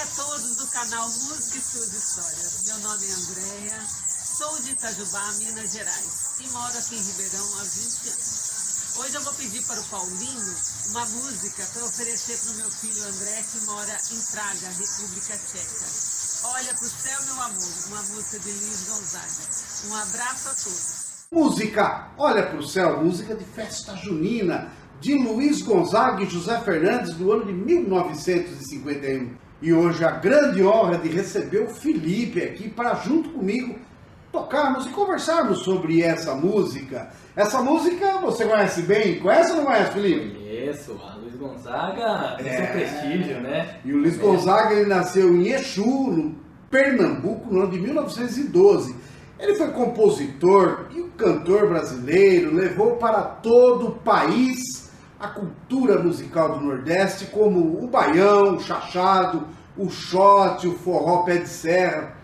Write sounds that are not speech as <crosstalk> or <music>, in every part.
a todos do canal Música e Suas Histórias. Meu nome é Andréia, sou de Itajubá, Minas Gerais, e moro aqui em Ribeirão há 20 anos. Hoje eu vou pedir para o Paulinho uma música para oferecer para o meu filho André, que mora em Praga, República Tcheca. Olha para o céu, meu amor, uma música de Luiz Gonzaga. Um abraço a todos. Música, olha para o céu, música de festa junina, de Luiz Gonzaga e José Fernandes do ano de 1951. E hoje a grande honra de receber o Felipe aqui para junto comigo tocarmos e conversarmos sobre essa música. Essa música você conhece bem? Conhece ou não conhece, Felipe? Conheço, a Luiz Gonzaga tem seu prestígio, né? E o Luiz Gonzaga ele nasceu em Exu, no Pernambuco, no ano de 1912. Ele foi compositor e um cantor brasileiro, levou para todo o país a cultura musical do Nordeste, como o baião, o chachado, o shot, o forró pé de serra.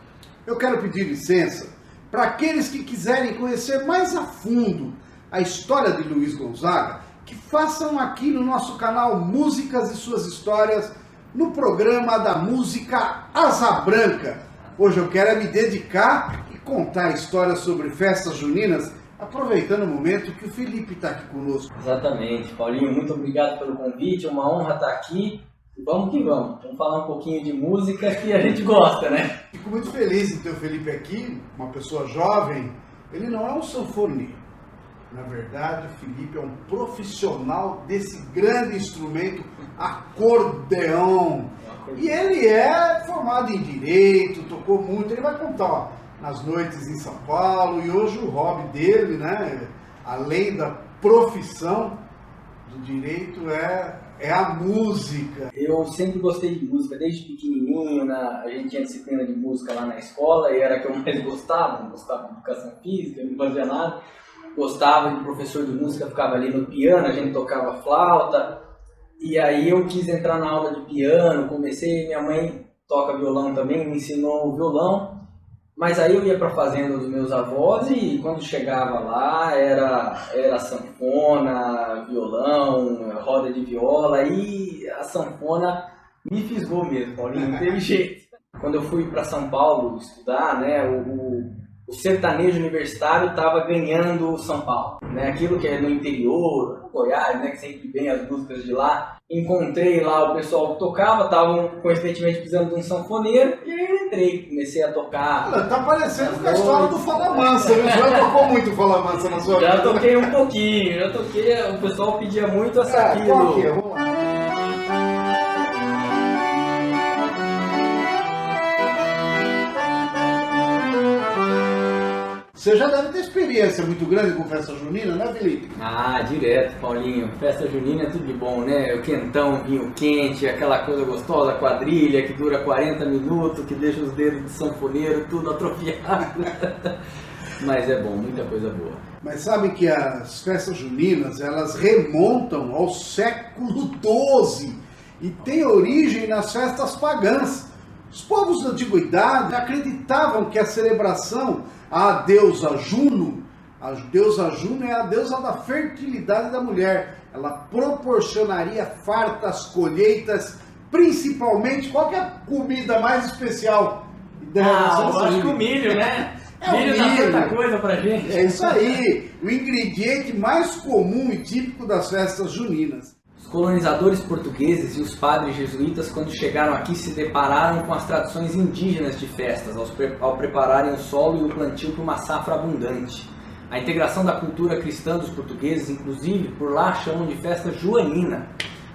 Eu quero pedir licença para aqueles que quiserem conhecer mais a fundo a história de Luiz Gonzaga, que façam aqui no nosso canal Músicas e Suas Histórias, no programa da música Asa Branca. Hoje eu quero é me dedicar e contar histórias sobre festas juninas, aproveitando o momento que o Felipe está aqui conosco. Exatamente. Paulinho, muito obrigado pelo convite, é uma honra estar aqui. Vamos que vamos. Vamos falar um pouquinho de música que a gente gosta, né? Fico muito feliz em ter o Felipe aqui, uma pessoa jovem. Ele não é um sanfoneiro. Na verdade, o Felipe é um profissional desse grande instrumento, acordeão. E ele é formado em direito, tocou muito. Ele vai contar ó, nas noites em São Paulo. E hoje o hobby dele, né, além da profissão do direito, é, é a música. Eu sempre gostei de música, desde pequenininho, na, a gente tinha disciplina de música lá na escola e era a que eu mais gostava, não gostava de educação física, não fazia nada. Gostava de professor de música, ficava ali no piano, a gente tocava flauta. E aí eu quis entrar na aula de piano, comecei, minha mãe toca violão também, me ensinou o violão. Mas aí eu ia para a fazenda dos meus avós e quando chegava lá era, era sanfona, violão, roda de viola e a sanfona me fisgou mesmo, Paulinho, não teve <laughs> jeito. Quando eu fui para São Paulo estudar, né, o, o sertanejo universitário estava ganhando São Paulo. Né, aquilo que é no interior, Goiás, né, que sempre vem as músicas de lá. Encontrei lá o pessoal que tocava, estavam coincidentemente precisando de um sanfoneiro e aí entrei, comecei a tocar. Olha, tá parecendo com a história do Fala Mansa, né? Já tocou muito Fala Mansa na sua Já vida? toquei um pouquinho, já toquei, o pessoal pedia muito essa É, aqui do- é? Vamos lá. Você já deve ter experiência muito grande com festa junina, né, Felipe? Ah, direto, Paulinho. Festa junina é tudo de bom, né? O quentão, vinho quente, aquela coisa gostosa, quadrilha que dura 40 minutos, que deixa os dedos de sanfoneiro tudo atrofiado. <laughs> Mas é bom, muita coisa boa. Mas sabe que as festas juninas, elas remontam ao século XII e têm origem nas festas pagãs. Os povos da antiguidade acreditavam que a celebração à deusa Juno, a deusa Juno é a deusa da fertilidade da mulher. Ela proporcionaria fartas colheitas, principalmente qual é a comida mais especial da Ah, eu acho que o milho, né? <laughs> É o milho dá milho. tanta coisa pra gente. É isso aí, o ingrediente mais comum e típico das festas juninas. Colonizadores portugueses e os padres jesuítas, quando chegaram aqui, se depararam com as tradições indígenas de festas, ao prepararem o solo e o plantio para uma safra abundante. A integração da cultura cristã dos portugueses, inclusive, por lá chamam de festa joanina,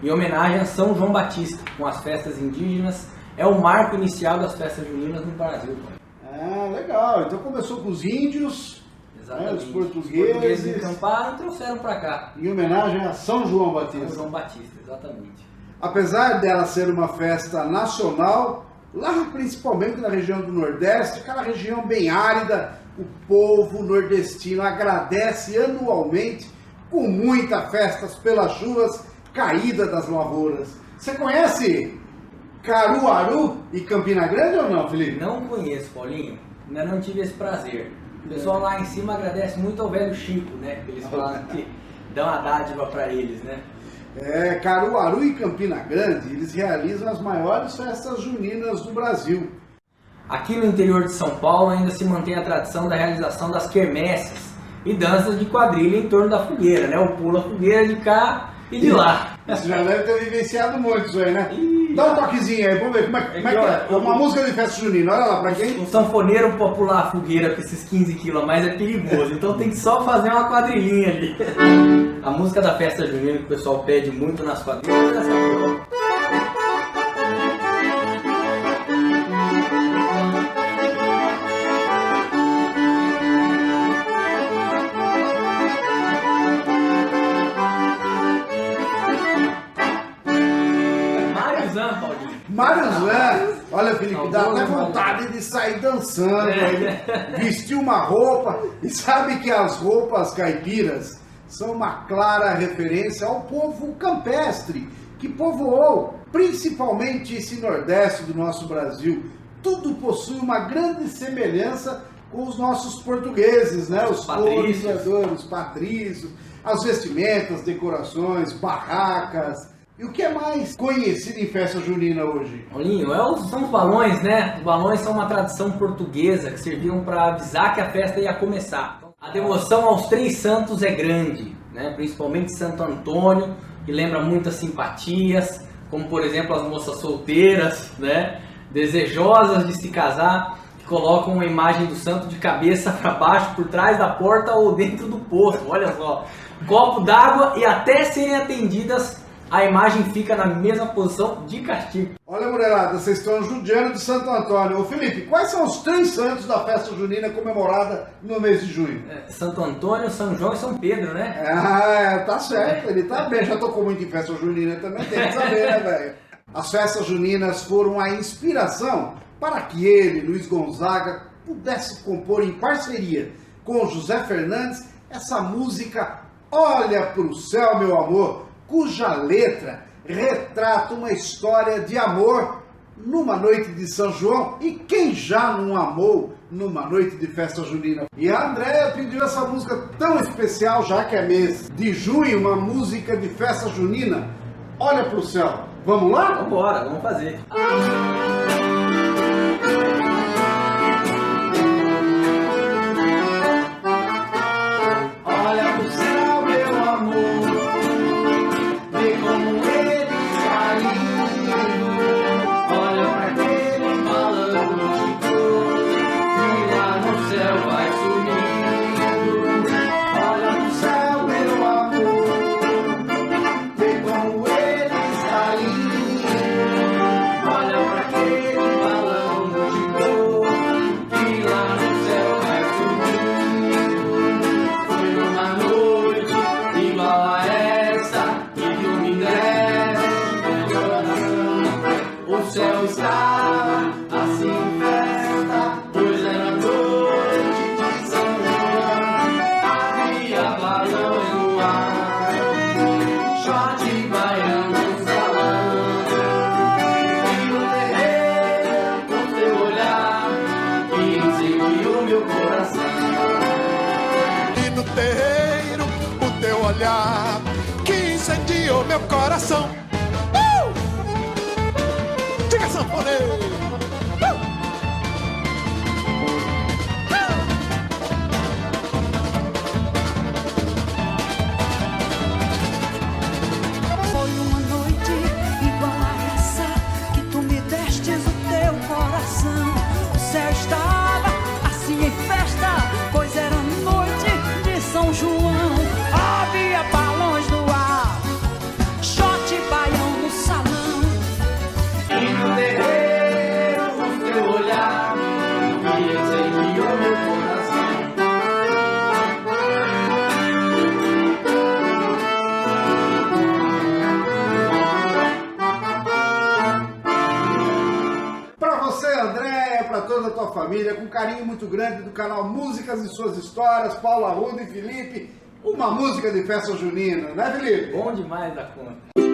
em homenagem a São João Batista, com as festas indígenas, é o marco inicial das festas juninas no Brasil. Ah, legal. Então começou com os índios, É, os portugueses. Os portugueses encamparam e trouxeram para cá. em homenagem a São João São Batista. João Batista, exatamente. Apesar dela ser uma festa nacional, lá principalmente na região do Nordeste, aquela região bem árida, o povo nordestino agradece anualmente com muitas festas pelas chuvas caídas das lavouras. Você conhece Caruaru e Campina Grande ou não, Felipe? Não conheço, Paulinho. Ainda não tive esse prazer. O pessoal lá em cima agradece muito ao velho Chico, né? Eles falam que dão a dádiva pra eles, né? É, Caruaru e Campina Grande, eles realizam as maiores festas juninas do Brasil. Aqui no interior de São Paulo ainda se mantém a tradição da realização das quermesses e danças de quadrilha em torno da fogueira, né? O pula fogueira de cá e de lá. Você já deve ter vivenciado muito isso aí, né? Dá um toquezinho aí, vamos ver como é, como é que é. Uma música de festa junina, olha lá, pra quem? Um sanfoneiro pra pular a fogueira com esses 15 quilos a mais é perigoso, então tem que só fazer uma quadrilhinha ali. A música da festa junina que o pessoal pede muito nas quadrilhas é essa aqui, ó. Mário Zé, olha Felipe, dá até Mário. vontade de sair dançando, É. aí, vestir uma roupa, e sabe que as roupas caipiras são uma clara referência ao povo campestre que povoou, principalmente esse nordeste do nosso Brasil. Tudo possui uma grande semelhança com os nossos portugueses, né? Os colonizadores, os patrícios, as vestimentas, decorações, barracas. E o que é mais conhecido em festa junina hoje? Paulinho, é os- são os balões, né? Os balões são uma tradição portuguesa que serviam para avisar que a festa ia começar. A devoção aos três santos é grande, né? principalmente Santo Antônio, que lembra muitas simpatias, como por exemplo as moças solteiras, né? desejosas de se casar, que colocam uma imagem do santo de cabeça <laughs> para baixo, por trás da porta ou dentro do poço. Olha só, copo d'água e até serem atendidas, a imagem fica na mesma posição de castigo. Olha, mulherada, vocês estão judiando de Santo Antônio. Ô Felipe, quais são os três santos da festa junina comemorada no mês de junho? É, Santo Antônio, São João e São Pedro, né? Ah, é, tá certo, ele tá bem. Já tocou muito em festa junina também, tem que saber, né, velho? As festas juninas foram a inspiração para que ele, Luiz Gonzaga, pudesse compor em parceria com José Fernandes essa música Olha pro céu, meu amor, cuja letra retrata uma história de amor numa noite de São João e quem já não amou numa noite de festa junina. E a Andréia pediu essa música tão especial, já que é mês de junho, uma música de festa junina. Olha pro céu. Vamos lá? Vamos embora, vamos fazer. Meu coração. Família, com carinho muito grande do canal Músicas e Suas Histórias, Paulo Arruda e Felipe, uma música de festa junina, né, Felipe? Bom demais da conta.